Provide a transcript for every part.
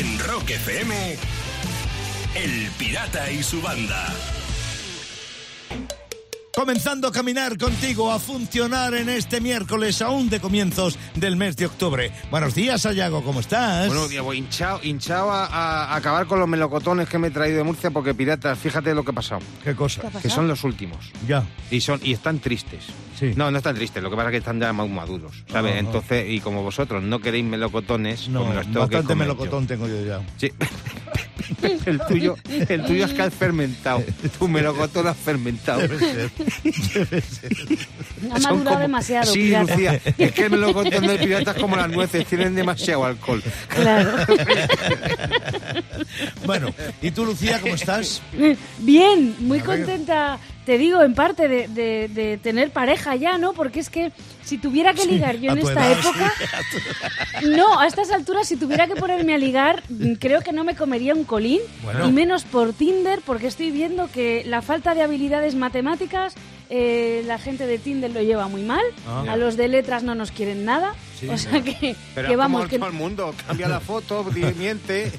En Rock FM, El Pirata y su banda. Comenzando a caminar contigo, a funcionar en este miércoles aún de comienzos del mes de octubre. Buenos días, Ayago, ¿cómo estás? Buenos días, voy hinchado, hinchado a, a acabar con los melocotones que me he traído de Murcia porque piratas, fíjate lo que ha pasado. ¿Qué cosa? Que son los últimos. Ya. Y son y están tristes. Sí. No, no están tristes, lo que pasa es que están ya más maduros, ¿sabes? Ajá. Entonces, y como vosotros no queréis melocotones, No, pues me los tengo que bastante comer melocotón tengo yo ya. Sí. el tuyo, el tuyo es que has fermentado. Tu melocotón has fermentado. Debe ser. Debe ser. Ha Son madurado como- demasiado, Sí, pirata. Lucía, es que el melocotón del pirata es como las nueces, tienen demasiado alcohol. Claro. Bueno, ¿y tú, Lucía, cómo estás? Bien, muy contenta, te digo, en parte de, de- de tener pareja ya, ¿no? Porque es que si tuviera que ligar yo A en esta edad, época, no, a estas alturas, si tuviera que ponerme a ligar, mm, creo que no me comería un colín, Bueno. y menos por Tinder, porque estoy viendo que la falta de habilidades matemáticas, eh, la gente de Tinder lo lleva muy mal, Ah. a los de letras no nos quieren nada, Sí, o sea que, Pero que es vamos, como que... todo el mundo, cambia la foto, miente,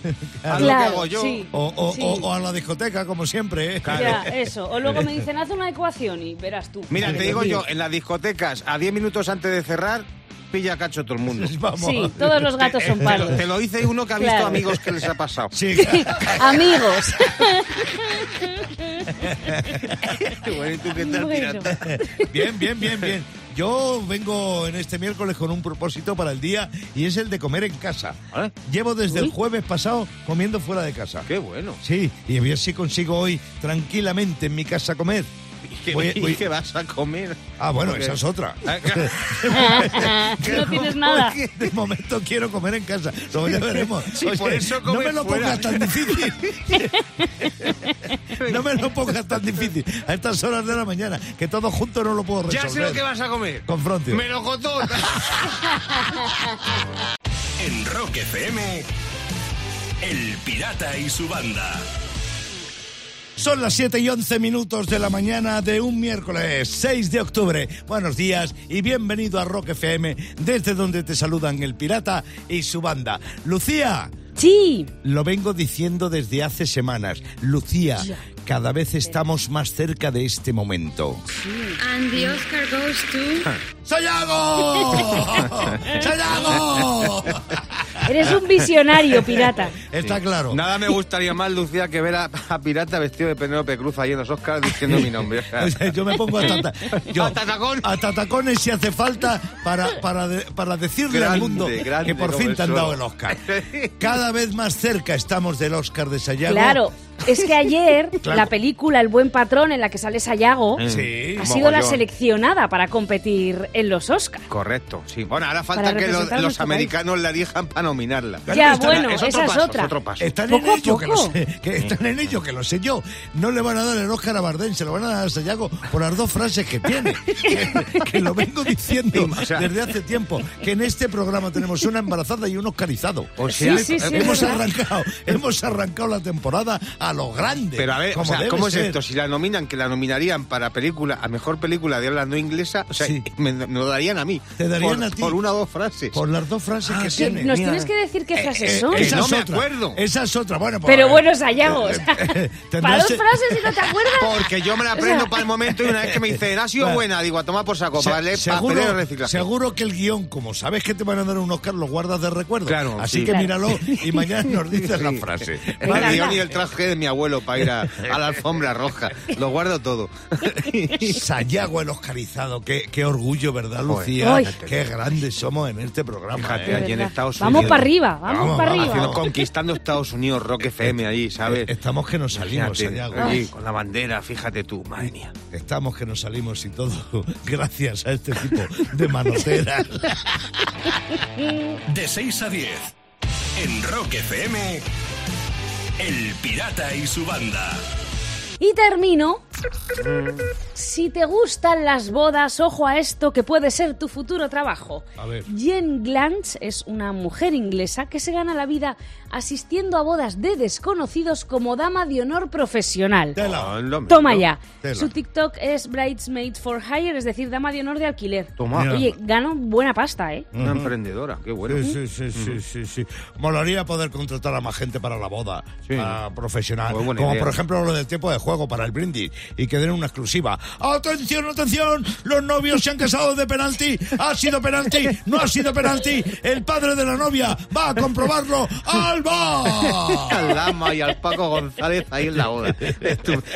haz lo que Claro, hago yo. sí. O, o- Sí. o- o a la discoteca, como siempre, ¿eh? Ya, eso. O luego me dicen, haz una ecuación y verás tú. Mira, te digo yo, en las discotecas, a 10 minutos antes de cerrar, pilla cacho todo el mundo. Vamos. Sí, todos los gatos son Te lo, pardos. te lo dice uno que ha visto Claro. amigos que les ha pasado. Sí, Amigos. Bueno, ¿y tú qué tal, Bueno. pirata? Bien, bien, bien, bien. Yo vengo en este miércoles con un propósito para el día y es el de comer en casa. ¿Vale? Llevo desde el Uy. jueves pasado comiendo fuera de casa. Qué bueno. Sí, y a ver si consigo hoy tranquilamente en mi casa comer. ¿Y qué, Voy- y voy- qué vas a comer? Ah, bueno, Porque- esa es otra. Ah, no tienes nada. De momento quiero comer en casa. Luego ya veremos. Sí, por eso no me lo fuera. pongas tan difícil. no me lo pongas tan difícil a estas horas de la mañana, que todo junto no lo puedo resolver. Ya sé lo que vas a comer. Confronte. Melocotón. En Rock FM, El Pirata y su banda. Son las 7 y 11 minutos de la mañana de un miércoles 6 de octubre. Buenos días y bienvenido a Rock FM, desde donde te saludan el pirata y su banda. Lucía, Sí. lo vengo diciendo desde hace semanas. Lucía, cada vez estamos más cerca de este momento. And the Oscar goes to... ¡Sayago! ¡Sayago! Eres un visionario, pirata. Está claro. Nada me gustaría más, Lucía, que ver a, a Pirata vestido de Penélope Cruz ahí en los Oscars diciendo mi nombre. O sea, O sea, Yo me pongo hasta, ta- yo- Hasta tacón. hasta tacones si hace falta para, para, de- para decirle al mundo grande que por fin te han dado el Oscar. Cada vez más cerca estamos del Oscar de Sayago. Claro. Es que ayer Claro. la película El buen patrón en la que sale Sayago Sí. ha sido la mogollón. seleccionada para competir en los Oscars. Correcto, sí. Bueno, ahora falta que los, los nuestro país. americanos la elijan para nominarla. Ya, están- bueno, es otro esa es paso, otra. es otro paso. Están Poco en ello, que lo sé, que están en ello, que lo sé yo. No le van a dar el Oscar a Bardem, se lo van a dar a Sayago por las dos frases que tiene. Que, que lo vengo diciendo Sí, o sea- desde hace tiempo. Que en este programa tenemos una embarazada y un oscarizado. O sea, Sí, sí, sí, hemos es arrancado, hemos arrancado la temporada a lo grande. Pero a ver, o sea, debe ¿cómo es ser. esto? Si la nominan, que la nominarían para película, a mejor película de habla no inglesa, o sea, Sí. me, me lo darían a mí. Te darían por, a ti. Por una o dos frases. Por las dos frases que sí, tiene. Nos mira. tienes que decir qué frases Eh, son. esa no es me otra. acuerdo. Esa es otra. Bueno, pues, Pero eh, bueno, Sayago, o sea, tendrás para dos frases y no te acuerdas. Porque yo me la aprendo para el momento y una vez que me dicen, ha sido buena, digo, a tomar por saco, leer seguro, papeles de reciclaje. seguro que el guion, como sabes que te van a dar un Oscar, lo guardas de recuerdo. Claro, Así sí. que míralo y mañana nos dices la frase. El guion y el traje de mi abuelo para ir a, a la alfombra roja. Lo guardo todo. Sayago el Oscarizado, qué, qué orgullo, ¿verdad. Lucía? Qué grandes somos en este programa. Fíjate, ¿eh? allí en. Estados Vamos Unidos. para arriba, vamos, Vamos, para vamos, arriba. Haciendo- conquistando Estados Unidos, Rock FM allí, ¿sabes? Eh, Estamos que nos salimos, Fíjate, Sayago. allí, con la bandera, fíjate tú, madre mía. Estamos que nos salimos y todo gracias a este tipo de manoteras. De 6 a 10. En Rock FM, El Pirata y su banda. Y termino Si te gustan las bodas, ojo a esto que puede ser tu futuro trabajo. A ver. Jen Glantz es una mujer inglesa que se gana la vida asistiendo a bodas de desconocidos como dama de honor profesional. Tela. Anda, Toma ya. Tela. Su TikTok es Bridesmaid for Hire, es decir, dama de honor de alquiler. Toma. Mira. Oye, gano buena pasta, ¿eh? Una emprendedora, qué bueno. Sí, sí, sí, sí, sí, sí. Molaría poder contratar a más gente para la boda, Sí. para profesional. Muy buena Como idea. por ejemplo lo del tiempo de juego para el brindis y que den una exclusiva. ¡Atención, atención! Los novios se han casado de penalti. ¿Ha sido penalti? ¿No ha sido penalti? El padre de la novia va a comprobarlo. ¡Alba! Al Lama y al Paco González ahí en la boda.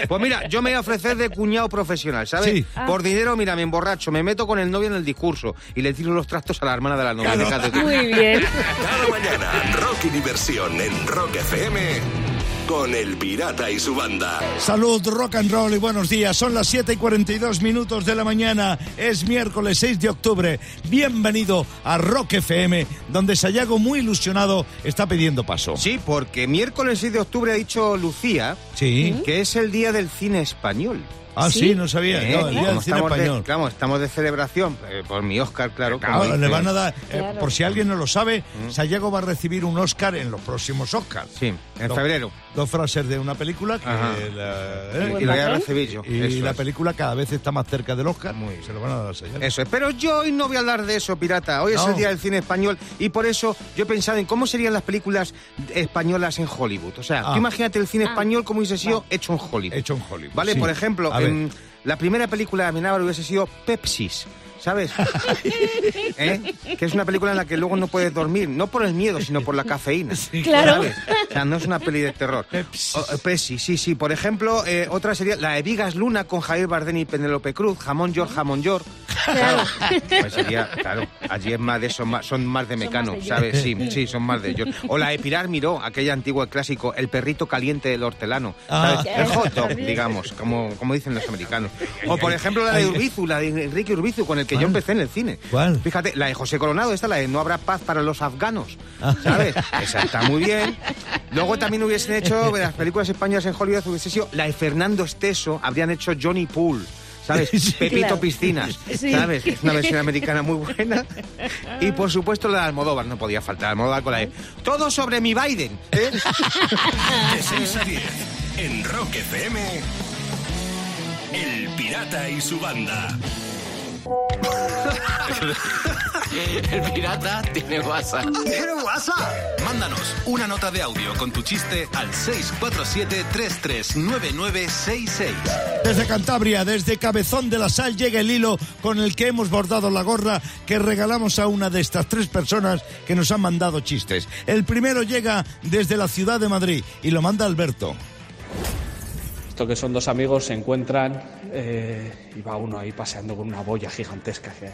Pues mira, yo me voy a ofrecer de cuñado profesional, ¿sabes? Sí. Por dinero, mira, me emborracho, me meto con el novio en el discurso y le tiro los trastos a la hermana de la novia. Claro. Muy bien. Cada mañana, Rock y diversión en Rock FM con El Pirata y su banda. Salud, rock and roll y buenos días. Son las 7 y 42 minutos de la mañana. Es miércoles 6 de octubre. Bienvenido a Rock FM, donde Sayago, muy ilusionado, está pidiendo paso. Sí, porque miércoles 6 de octubre ha dicho Lucía Sí. que es el día del cine español. Ah, sí, ¿Sí? no sabía. ¿Eh? No, el día del cine estamos de- español. claro, estamos de celebración eh, por mi Oscar, claro. como Claro, le van a dar, eh, Claro. por si alguien no lo sabe, Sayago va a recibir un Oscar en los próximos Oscars. Sí, en Dos- febrero. Dos frases de una película que la, Y, eh, lo voy a recibir yo. y eso la es. película cada vez está más cerca del Oscar. Muy Se lo van a dar a Sayago. Eso es. Pero yo hoy no voy a hablar de eso, pirata. Hoy es el día del cine español y por eso yo he pensado en cómo serían las películas españolas en Hollywood. O sea, Ah. tú imagínate el cine Ah. español como hubiese sido hecho en Hollywood. Hecho en Hollywood. Vale, sí. por ejemplo, A. en la primera película de Amenábar hubiese sido Pepsis. ¿Sabes? ¿Eh? Que es una película en la que luego no puedes dormir, no por el miedo, sino por la cafeína. Claro. ¿Sabes? O sea, no es una peli de terror. Pepsis. O- eh, Pepsi, sí, sí. Por ejemplo, eh, otra sería la de Vigas Luna con Javier Bardem y Penélope Cruz, Jamón York, Jamón York. Claro. Pues sería, claro, allí es más de eso, más- son más de mecano, más de ¿sabes? Sí, sí, son más de ellos. O la de Pilar Miró, aquella antigua clásico, el perrito caliente del hortelano, Ah. ¿sabes? El hot dog, digamos, como, como dicen los americanos. O por ejemplo la de Urbizu, la de Enrique Urbizu, con el que yo empecé en el cine. ¿Cuál? Fíjate, la de José Coronado, esta, la de No habrá paz para los afganos, Ah. ¿sabes? Esa está muy bien. Luego también hubiesen hecho, de las películas españolas en Hollywood, hubiese sido la de Fernando Esteso, habrían hecho Johnny Pool. ¿Sabes? Sí, Pepito claro. Piscinas. ¿sabes? Es una versión americana muy buena. Y por supuesto la de Almodóvar, no podía faltar. Almodóvar con la de Todo sobre mi Biden. ¿eh? De 6 a 10 en Rock FM. El Pirata y su banda. El pirata tiene WhatsApp. ¿Tiene WhatsApp? Mándanos una nota de audio con tu chiste al 647-339966. Desde Cantabria, desde Cabezón de la Sal, llega el hilo con el que hemos bordado la gorra que regalamos a una de estas tres personas que nos han mandado chistes. El primero llega desde la ciudad de Madrid y lo manda Alberto. Esto que son dos amigos se encuentran eh, y va uno ahí paseando con una boya gigantesca que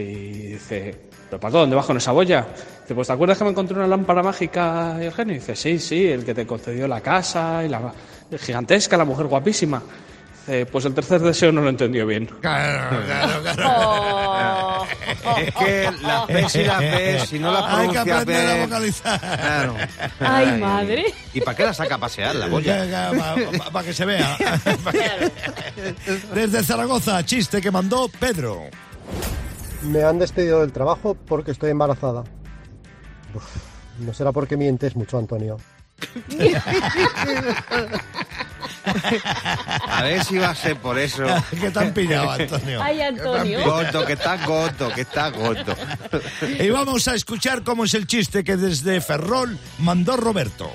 y dice, ¿pero Paco, dónde vas con esa boya? Dice, pues ¿te acuerdas que me encontré una lámpara mágica, Eugenio? dice, sí, sí, el que te concedió la casa y la gigantesca, la mujer guapísima. Dice, pues el tercer deseo no lo entendió bien. Claro, claro, claro. Oh. Es que las P's y las B's, si no las Hay que a bien- vocalizar. Claro. Ay, madre. ¿Y para qué la saca a pasear la boya? Para que se vea. Desde Zaragoza, chiste que mandó Pedro. Me han despedido del trabajo porque estoy embarazada. Uf, no será porque mientes mucho, Antonio. A ver si va a ser por eso. que te han pillado, Antonio. Ay, Antonio. Gordo, que está gordo, que está gordo. Y vamos a escuchar cómo es el chiste que desde Ferrol mandó Roberto.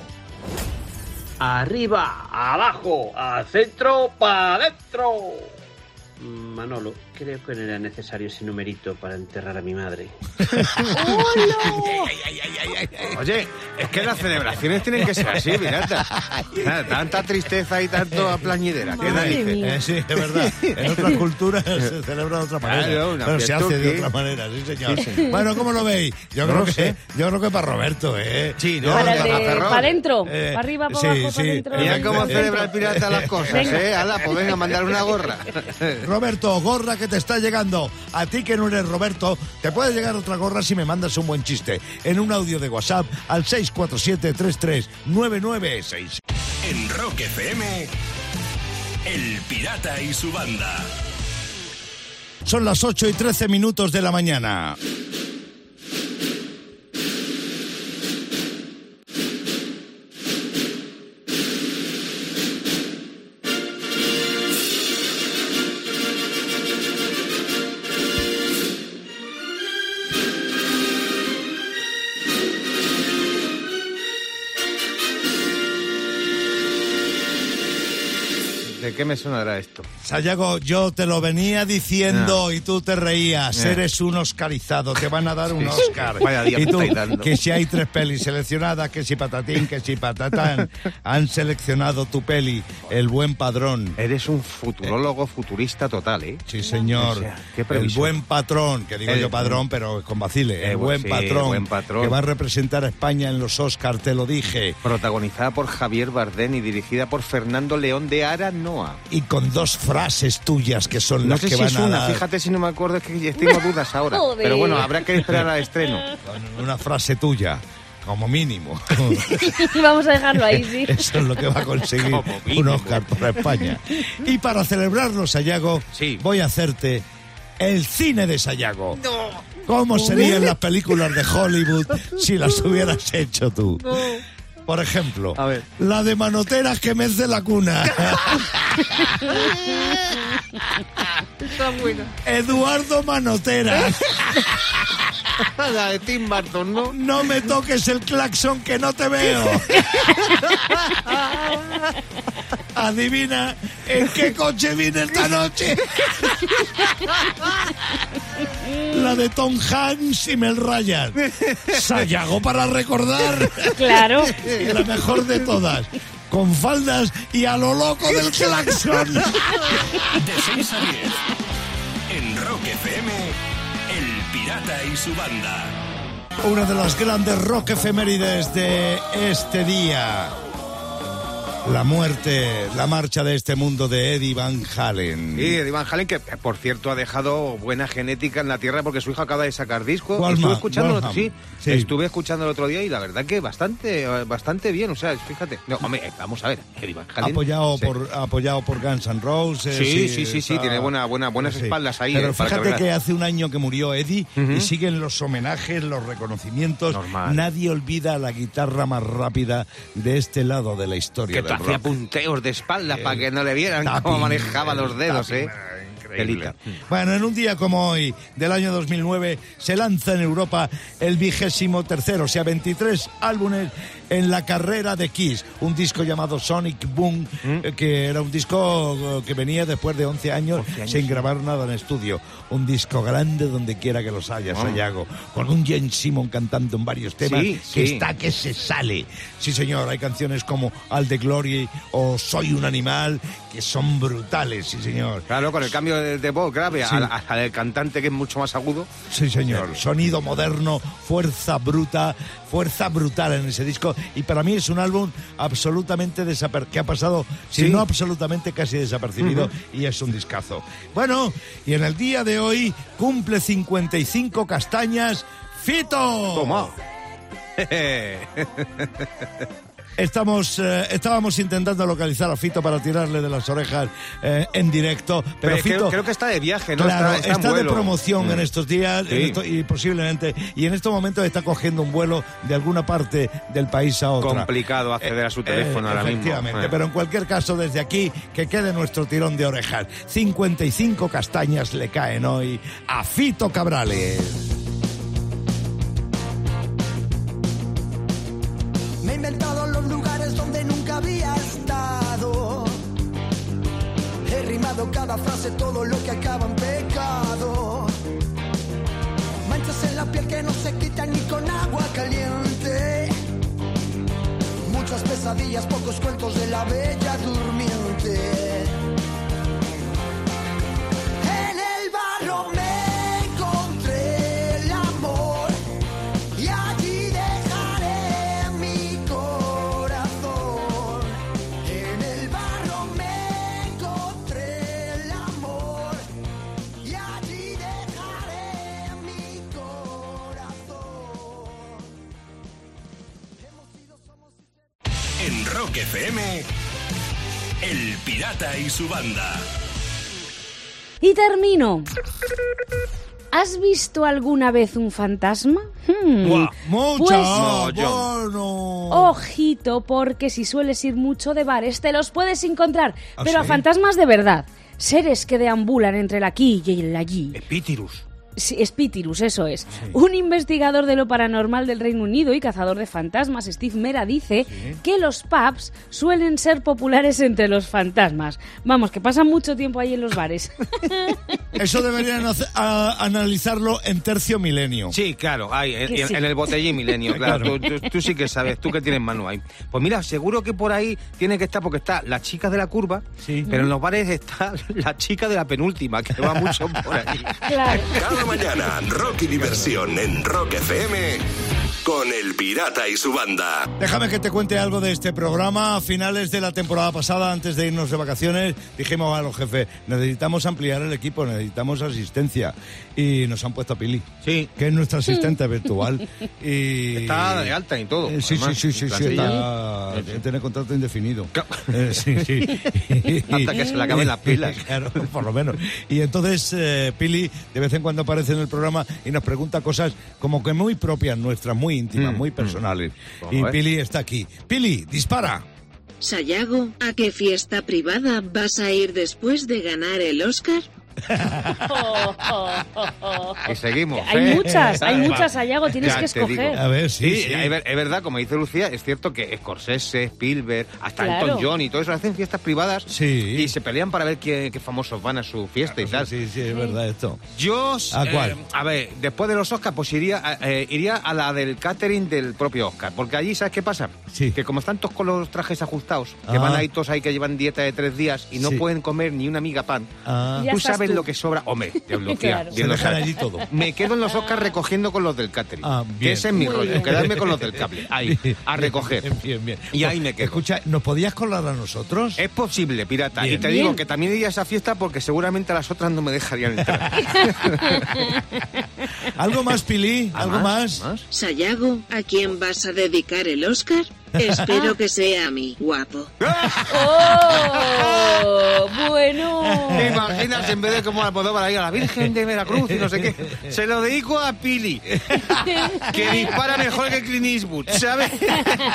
Arriba, abajo, al centro, para adentro. Manolo, creo que no era necesario ese numerito para enterrar a mi madre. Oye, es que las celebraciones tienen que ser así, pirata. Tanta tristeza y tanto plañidera. ¿Qué mía. Eh, sí, es verdad. En otras culturas se celebra de otra manera. Claro, una pero se hace de otra manera, sí, señor. Sí, sí. Bueno, ¿cómo lo veis? Yo No creo lo que sé. yo creo que para Roberto, ¿eh? Sí, ¿no? Para, Para de, Ferrol. para adentro, Eh, para arriba, para sí, abajo, sí. para adentro. Mira cómo celebra el pirata las cosas, Venga. ¿eh? Ala, pues venga, mandar una gorra. Roberto, gorra que te está llegando. A ti que no eres Roberto, te puede llegar otra gorra si me mandas un buen chiste. En un audio de WhatsApp al 647 33 996. En Rock FM. El Pirata y su banda. Son las 8 y 13 minutos de la mañana. ¿De qué me sonará esto? Sayago, yo te lo venía diciendo y tú te reías. Eh. Eres un oscarizado, te van a dar un Oscar. Vaya día y tú, que si hay tres pelis seleccionadas, que si patatín, que si patatán, han seleccionado tu peli, El Buen Padrón. Eres un futurólogo futurista total, ¿eh? Sí, señor. O sea, qué el buen patrón, que digo El- yo padrón, pero con vacile. Eh, el buen, sí, patrón, buen patrón. que va a representar a España en los Oscars, te lo dije. Protagonizada por Javier Bardem y dirigida por Fernando León de Aranoa. Y con dos frases tuyas que son No las sé que si van es a una, dar. fíjate si no me acuerdo, es que tengo dudas ahora. Joder. Pero bueno, habrá que esperar al estreno. Una frase tuya, como mínimo. Vamos a dejarlo ahí, sí. Eso es lo que va a conseguir un. Oscar para España. Y para celebrarlo, Sayago, Sí. voy a hacerte el cine de Sayago. ¿Cómo serían las películas de Hollywood si las hubieras hecho tú? Por ejemplo, A ver. la de manoteras que mece la cuna. Está bueno. Eduardo Manoteras. La de Tim Burton, ¿no? No me toques el claxon que no te veo. Adivina en qué coche vine esta noche. La de Tom Hanks y Mel Ryan. Sayago para recordar. Claro. Y la mejor de todas. Con faldas y a lo loco del claxon. De 6 a 10. En Rock FM, El Pirata y su banda. Una de las grandes rock efemérides de este día. La muerte, la marcha de este mundo de Eddie Van Halen. Sí, Eddie Van Halen, que por cierto ha dejado buena genética en la tierra porque su hijo acaba de sacar disco. Estuve escuchando, Walham. sí, Sí. estuve escuchando el otro día y la verdad que bastante, bastante bien. O sea, fíjate. No, hombre, vamos a ver, Eddie Van Halen. apoyado sí. por apoyado por Guns N' Roses. Sí, sí, sí, sí, está- tiene buena, buena, buenas espaldas ahí. Pero eh, fíjate que hace un año que murió Eddie y siguen los homenajes, los reconocimientos. Normal. Nadie olvida la guitarra más rápida de este lado de la historia hacía punteos de espaldas para que no le vieran cómo manejaba los el dedos, tapping, ¿eh? Increíble. Bueno, en un día como hoy, del año 2009, se lanza en Europa el vigésimo tercero, o sea, 23 álbumes en la carrera de Kiss. Un disco llamado Sonic Boom, eh, que era un disco eh, que venía después de 11 años, 11 años, sin grabar nada en estudio. Un disco grande donde quiera que los haya, Vamos. Sayago. Con un Jane Simon cantando en varios temas Sí, que sí. está que se sale. Sí, señor, hay canciones como Al de Glory o Soy un animal que son brutales, sí, señor. Claro, con el cambio de, de voz grave Sí. al, al del cantante que es mucho más agudo. Sí, señor. Sonido moderno, fuerza bruta, fuerza brutal en ese disco. Y para mí es un álbum absolutamente desapercibido, que ha pasado, si Sí. no absolutamente casi desapercibido, y es un discazo. Bueno, y en el día de hoy cumple 55 castañas. ¡Fito! Toma. Estamos, eh, estábamos intentando localizar a Fito para tirarle de las orejas eh, en directo, pero, Pero Fito... creo, creo que está de viaje, ¿no? Claro, está, está, está en de promoción Mm. en estos días Sí. en esto- y posiblemente, y en estos momentos está cogiendo un vuelo de alguna parte del país a otra. Complicado acceder a su teléfono ahora mismo. Efectivamente, Eh. pero en cualquier caso, desde aquí, que quede nuestro tirón de orejas. 55 castañas le caen hoy a Fito Cabrales. Frase, todo lo que acaba en pecado. Manchas en la piel que no se quitan ni con agua caliente. Muchas pesadillas, pocos cuentos de la bella durmiente. FM, El Pirata y su banda. Y termino. ¿Has visto alguna vez un fantasma? Hmm. Buah, mucho. Pues- bueno. Ojito, porque si sueles ir mucho de bares, te los puedes encontrar. ¿Ah, pero a fantasmas de verdad. Seres que deambulan entre el aquí y el allí. Epítirus. Sí, eso es. Un investigador de lo paranormal del Reino Unido y cazador de fantasmas, Steve Mera, dice que los pubs suelen ser populares entre los fantasmas. Vamos, que pasan mucho tiempo ahí en los bares. Eso deberían hacer- a- analizarlo en tercio milenio. Sí, claro, hay, en, sí. el botellín milenio, claro. Claro. Tú, tú- tú sí que sabes, tú que tienes mano ahí. Pues mira, seguro que por ahí tiene que estar, porque está la chica de la curva, Sí. pero en los bares está la chica de la penúltima, que va mucho por ahí. claro. Mañana, rock y diversión en Rock FM con El Pirata y su banda. Déjame que te cuente algo de este programa. A finales de la temporada pasada, antes de irnos de vacaciones, dijimos a los jefes, necesitamos ampliar el equipo, necesitamos asistencia. Y nos han puesto a Pili, Sí. que es nuestra asistente virtual. Y... Está de alta y todo. Eh, sí, sí, además, sí, sí, sí, tiene contrato indefinido. Eh, sí, sí. Hasta que se le acaben las pilas. Claro, por lo menos. Y entonces eh, Pili de vez en cuando aparece en el programa y nos pregunta cosas como que muy propias nuestras, muy íntimas, Mm, muy personales. Vamos Y ver. Pili está aquí. Pili, dispara. Sayago, ¿a qué fiesta privada vas a ir después de ganar el Oscar? Y seguimos. Hay ¿eh? muchas, hay muchas, Ayago, tienes Ya que escoger. A ver, sí, Sí, sí. Es, ver- es verdad, como dice Lucía, es cierto que Scorsese, Spielberg, hasta Claro. Elton John y todo eso hacen fiestas privadas Sí. y se pelean para ver qué, qué famosos van a su fiesta y tal. Sí, sí, es verdad esto. Yo, ¿A eh, cuál? a ver, después de los Oscars, pues iría, a- eh, iría a la del catering del propio Oscar. Porque allí, ¿sabes qué pasa? Sí. Que como están todos con los trajes ajustados, que Ah. van ahí todos ahí que llevan dieta de tres días y no Sí. pueden comer ni una miga pan. Ah, tú sabes lo que sobra. Hombre, Lucía, Claro. se dejan allí todo. Me quedo en los Oscars recogiendo con los del catering. Ah, que ese es mi Muy rollo, bien. quedarme con los del cable. Ahí, a recoger. Bien, bien, bien. Y ahí me quedo. Escucha, ¿nos podías colar a nosotros? Es posible, pirata. Bien. Y te Bien. digo que también iría a esa fiesta porque seguramente las otras no me dejarían entrar. ¿Algo más, Pili? ¿Ah, ¿Algo más? Sayago, ¿a quién vas a dedicar el Oscar? Espero que sea a mí, guapo. ¡Oh! Bueno. ¿Te imaginas en vez de como Almodóvar ahí a la Virgen de Veracruz y no sé qué? Se lo dedico a Pili, que dispara mejor que Clint Eastwood, ¿sabes?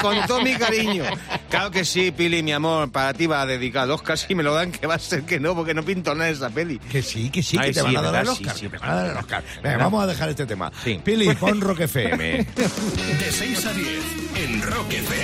Con todo mi cariño. Claro que sí, Pili, mi amor, para ti va a dedicar el Oscar. Si me lo dan, que va a ser que no, porque no pinto nada de esa peli. Que sí, que sí, Ay, que te sí, van a dar el Sí, Oscar. sí, te van a dar el Oscar. Venga, vamos a dejar este tema. Sí. Pili, pon Rock FM. De 6 a 10 en Rock FM,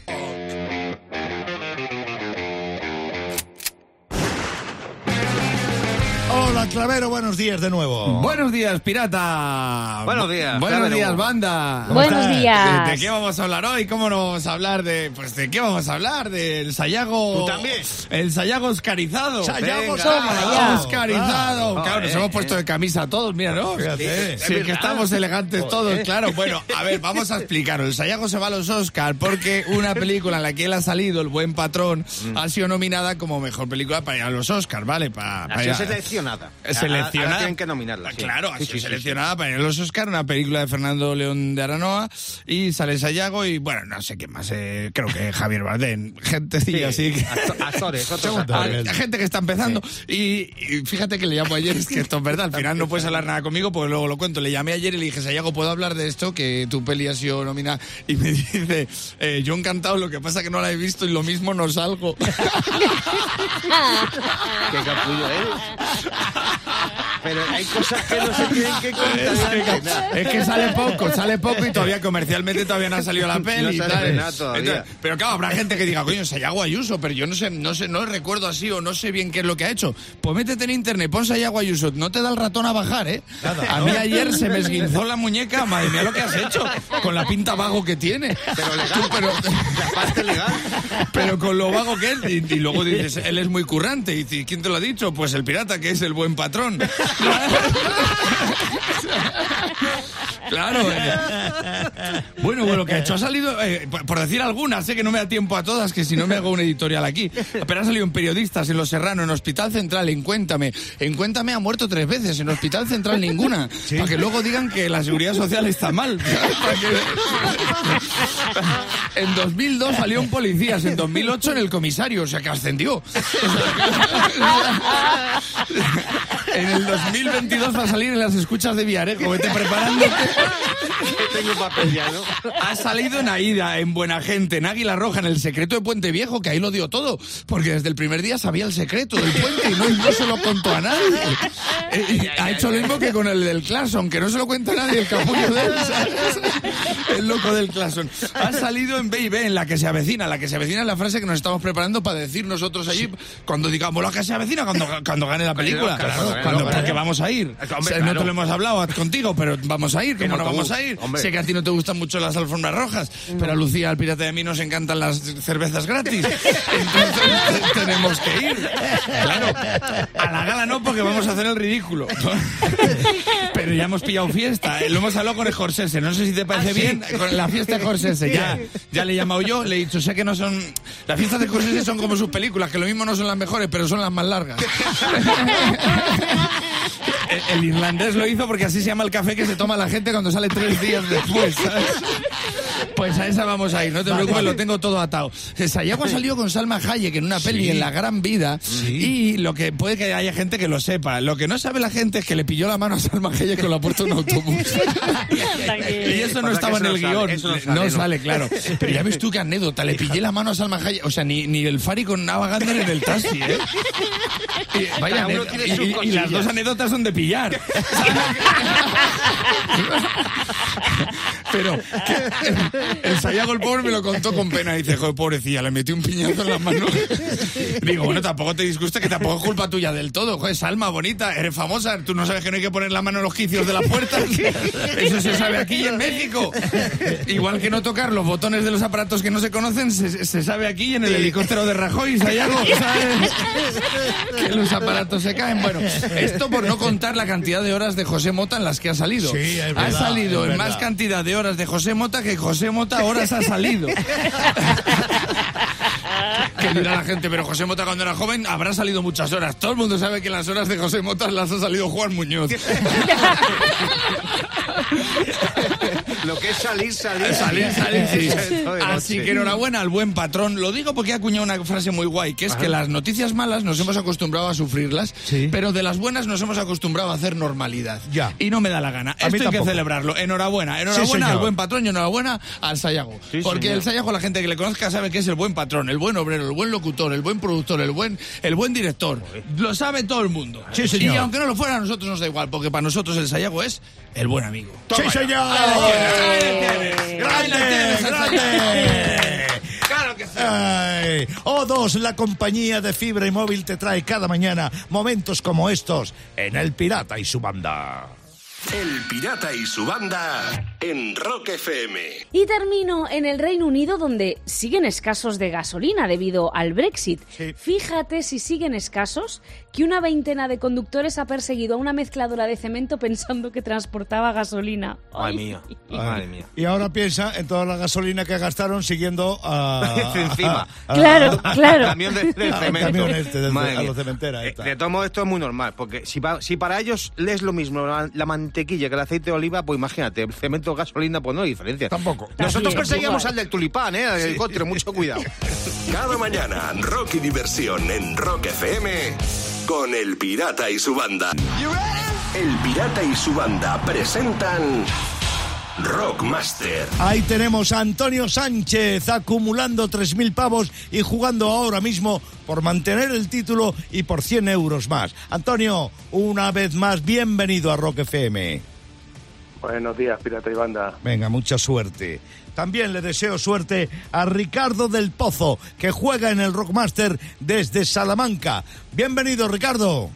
Clavero, buenos días de nuevo. Buenos días, pirata. Buenos días, Buenos Clavero. días, banda. Buenos estás? días. ¿De, de qué vamos a hablar hoy? ¿Cómo no vamos a hablar de, pues, de qué vamos a hablar? Del Sayago. Tú también. El Sayago oscarizado. Sayago Venga. oscarizado. Oscarizado. Claro. Claro, nos Eh, hemos puesto de camisa todos, mira, ¿no? Fíjate. Sí, que estamos elegantes todos, claro. Bueno, a ver, vamos a explicarlo. El Sayago se va a los Oscar porque una película en la que él ha salido, El Buen Patrón, ha sido nominada como mejor película para ir a los Oscar, ¿vale? Para, para Ha ir sido a- seleccionada. Seleccionada. Ahora- tienen que nominarla. sí. Claro, ha Sí, sido sí, sí, seleccionada para los Oscar, una película de Fernando León de Aranoa, y sale Sayago y, bueno, no sé qué más, eh, creo que Javier Bardem, gentecilla Sí, así que... acto- Actores, otros gente que está empezando y, y fíjate que le llamo ayer, es que esto es verdad, al final no puedes hablar nada conmigo porque luego lo cuento. Le llamé ayer y le dije, Sayago, ¿puedo hablar de esto? Que tu peli ha sido nominada. Y me dice, eh, yo encantado, lo que pasa que no la he visto y lo mismo no salgo. Qué capullo eres. Pero hay cosas que no se tienen que contar. Es que, es que sale poco, sale poco y todavía comercialmente todavía no ha salido la peli. No sale nada todavía. pero claro, habrá gente que diga, coño, Sayago Ayuso, pero yo no sé, no sé, no recuerdo así o no sé bien qué es lo que ha hecho. Pues métete en internet, pon Sayago Ayuso, no te da el ratón a bajar, ¿eh? a mí ayer se me esguinzó la muñeca, madre mía lo que has hecho, con la pinta vago que tiene. Pero legal. Pero, La parte legal. pero con lo vago que es, y, y luego dices, él es muy currante, y dices, ¿quién te lo ha dicho? Pues el pirata, que es el buen patrón. Claro. eh. Bueno, bueno, que ha hecho, ha salido, eh, por decir algunas, sé que no me da tiempo a todas, que si no me hago un editorial aquí, pero ha salido en Periodistas, en Los Serrano, en Hospital Central, en Cuéntame. En Cuéntame ha muerto tres veces, en Hospital Central ninguna. Para que luego digan que la seguridad social está mal. En 2002 salió un policías, en 2008 en el comisario, o sea que ascendió. En el 2022 va a salir en las escuchas de Villarejo. Vete preparándote. Tengo papel ya, ¿no? Ha salido en Aida, en Buena Gente, en Águila Roja, en el secreto de Puente Viejo, que ahí lo dio todo. Porque desde el primer día sabía el secreto del puente y no, y no se lo contó a nadie. Eh, ha hecho lo mismo que con el del Clason, que no se lo cuenta a nadie, el capullo de él, ¿sabes? El loco del Clason. Ha salido en B&B, en la que se avecina. La que se avecina es la frase que nos estamos preparando para decir nosotros allí cuando digamos la que se avecina, cuando, cuando gane la película. Claro, claro, Cuando- claro. porque vamos a ir. Hombre, O sea, No te lo hemos hablado contigo, pero vamos a ir. ¿Cómo no vamos a ir? hombre. Sé que a ti no te gustan mucho las alfombras rojas, pero a Lucía, al pirata a mí nos encantan las cervezas gratis. Entonces tenemos que ir. Claro. A la gala no, porque vamos a hacer el ridículo. Pero ya hemos pillado fiesta. Eh, Lo hemos hablado con el Jorsese. No sé si te parece ¿Ah, sí? bien. Con la fiesta de Jorsese. Ya, ya le he llamado yo. Le he dicho, sé que no son. Las fiestas de Jorsese son como sus películas, que lo mismo no son las mejores, pero son las más largas. El, irlandés lo hizo porque así se llama el café que se toma la gente cuando sale tres días después. Pues a esa vamos a ir, no te preocupes, lo tengo todo atado. Sayago ha salido con Salma Hayek en una peli en La Gran Vida y lo que puede que haya gente que lo sepa. Lo que no sabe la gente es que le pilló la mano a Salma Hayek con la puerta de un autobús. y eso no Pasa estaba en el no guion. sale, no no sale, claro. Pero ya ves tú qué anécdota, le pillé la mano a Salma Hayek. O sea, ni, ni el Fari con Nava Gandhi en el taxi, ¿eh? Y, vaya Cada uno anécdota. tiene sus Y- y- y las dos anécdotas son de pillar. Pero que- el Sayago el pobre me lo contó con pena. Dice, joder, pobrecilla, le metí un piñazo en la mano. Digo, bueno, tampoco te disgusta que tampoco es culpa tuya del todo. Joder, Salma, bonita, eres famosa. Tú no sabes que no hay que poner la mano en los quicios de las puertas. Eso se sabe aquí y en México. Igual que no tocar los botones de los aparatos que no se conocen, se, se sabe aquí en el helicóptero de Rajoy, Sayago, ¿sabes? Que los aparatos se caen. Bueno, esto por no contar la cantidad de horas de José Mota en las que ha salido. Sí, es ha verdad, salido es en verdad. más cantidad de horas de José Mota que José Mota horas ha salido. que dirá la gente, pero José Mota cuando era joven habrá salido muchas horas. Todo el mundo sabe que las horas de José Mota las ha salido Juan Muñoz. Lo que es salir, salir. Salir, salir, sí. Así que enhorabuena al buen patrón. Lo digo porque ha acuñado una frase muy guay, que es que las noticias malas nos hemos acostumbrado a sufrirlas, pero de las buenas nos hemos acostumbrado a hacer normalidad. Ya. Y no me da la gana. A mí Esto hay que celebrarlo. Enhorabuena. Sí, Enhorabuena al buen patrón y enhorabuena al Sayago. Sí, porque señor. el Sayago, la gente que le conozca sabe que es el buen patrón, el buen obrero, el buen locutor, el buen productor, el buen, el buen director. Lo sabe todo el mundo. Señor. Y aunque no lo fuera, a nosotros nos da igual, porque para nosotros el Sayago es el buen amigo. ¡Sí, señor! ¡Grande, grande! Claro que sí. Ay, O2, la compañía de fibra y móvil te trae cada mañana momentos como estos en El Pirata y su banda. El Pirata y su banda en Rock FM. Y termino en el Reino Unido donde siguen escasos de gasolina debido al Brexit. Sí. Fíjate si siguen escasos que una veintena de conductores ha perseguido a una mezcladora de cemento pensando que transportaba gasolina. Madre Ay. mía, madre mía. Y ahora piensa en toda la gasolina que gastaron siguiendo a... Encima. a- Claro, a- claro. Camión de, del cemento. camión este, Madre a los cementeras. Eh. De todos modos, esto es muy normal, porque si, pa- si para ellos es lo mismo la, la mantequilla que el aceite de oliva, pues imagínate, el cemento, gasolina, pues no hay diferencia. Tampoco. Nosotros También, perseguíamos igual. al del tulipán, ¿eh? Al helicóptero, mucho cuidado. Cada mañana, Rock y diversión en Rock FM con El Pirata y su banda. El Pirata y su banda presentan Rockmaster. Ahí tenemos a Antonio Sánchez acumulando 3.000 pavos y jugando ahora mismo por mantener el título y por 100 euros más. Antonio, una vez más, bienvenido a Rock FM. Buenos días, Pirata y Banda. Venga, mucha suerte. También le deseo suerte a Ricardo del Pozo, que juega en el Rockmaster desde Salamanca. Bienvenido, Ricardo.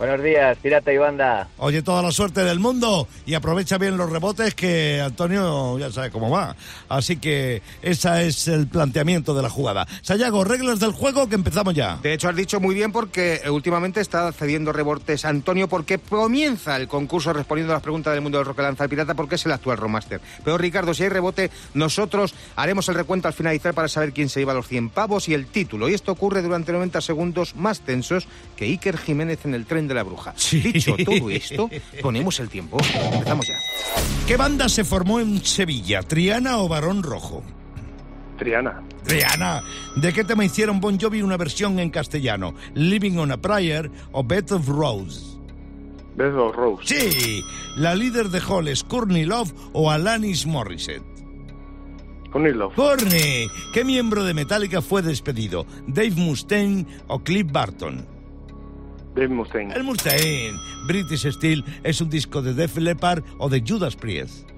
Buenos días, pirata y banda. Oye, toda la suerte del mundo y aprovecha bien los rebotes que Antonio ya sabe cómo va. Así que ese es el planteamiento de la jugada. Sayago, reglas del juego que empezamos ya. De hecho, has dicho muy bien porque eh, últimamente está cediendo rebotes Antonio porque comienza el concurso respondiendo a las preguntas del mundo del rock que lanza el pirata porque es el actual Rockmaster. Pero Ricardo, si hay rebote, nosotros haremos el recuento al finalizar para saber quién se lleva los 100 pavos y el título. Y esto ocurre durante 90 segundos más tensos que Iker Jiménez en el tren de la bruja. Dicho todo esto, ponemos el tiempo. Empezamos ya. ¿Qué banda se formó en Sevilla? ¿Triana o Barón Rojo? Triana. Triana. ¿De qué tema hicieron Bon Jovi una versión en castellano? ¿Living on a Prayer o Bed of Rose? Bed of Rose. Sí. ¿La líder de Hall es Courtney Love o Alanis Morissette? Courtney Love. Courtney. ¿Qué miembro de Metallica fue despedido? ¿Dave Mustaine o Cliff Barton? Mustaine. El Mustaine. British Steel es un disco de Def Leppard o de Judas Priest.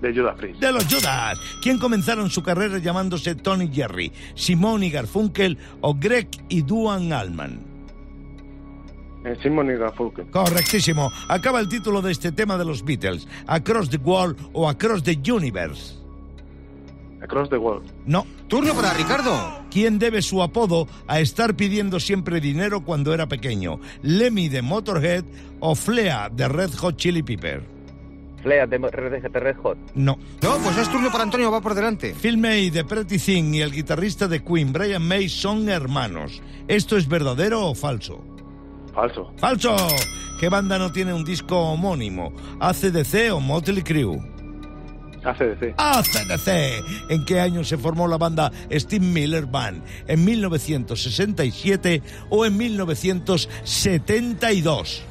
De Judas Priest. De los Judas. ¿Quién comenzaron su carrera llamándose Tony Jerry? ¿Simon y Garfunkel o Greg y Duan Allman? Eh, Simon y Garfunkel. Correctísimo. Acaba el título de este tema de los Beatles. Across the Wall o Across the Universe. Across the World. No. Turno para Ricardo. ¿Quién debe su apodo a estar pidiendo siempre dinero cuando era pequeño? ¿Lemmy de Motorhead o Flea de Red Hot Chili Pepper? Flea de Red, Red Hot. No. No, pues es turno para Antonio, va por delante. Phil May de Pretty Thing y el guitarrista de Queen, Brian May, son hermanos. ¿Esto es verdadero o falso? Falso. ¡Falso! ¿Qué banda no tiene un disco homónimo? ¿ACDC o Motley Crue? ACDC. ACDC. ¿En qué año se formó la banda Steve Miller Band? ¿En 1967 o en 1972?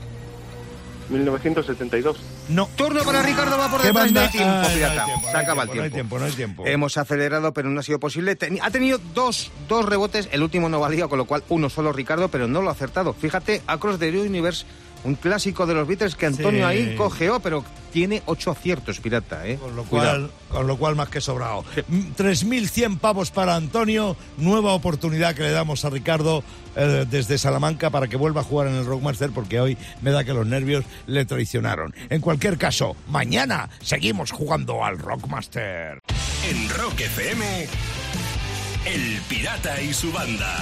1972. No. Turno para Ricardo, va por ¿Qué detrás. No hay tiempo, Ah, no hay pirata. tiempo, Se acaba el tiempo, no hay tiempo. no hay tiempo. Hemos acelerado, pero no ha sido posible. Ha tenido dos, dos rebotes, el último no valía, con lo cual uno solo Ricardo, pero no lo ha acertado. Fíjate, Across the Universe, un clásico de los Beatles que Antonio Sí. ahí cogeó, pero tiene ocho aciertos, pirata, ¿eh? Con lo, cual, con lo cual más que sobrado. Mm, 3.100 pavos para Antonio, nueva oportunidad que le damos a Ricardo eh, desde Salamanca para que vuelva a jugar en el Rockmaster porque hoy me da que los nervios le traicionaron. En cualquier caso, mañana seguimos jugando al Rockmaster. En Rock FM, El Pirata y su banda.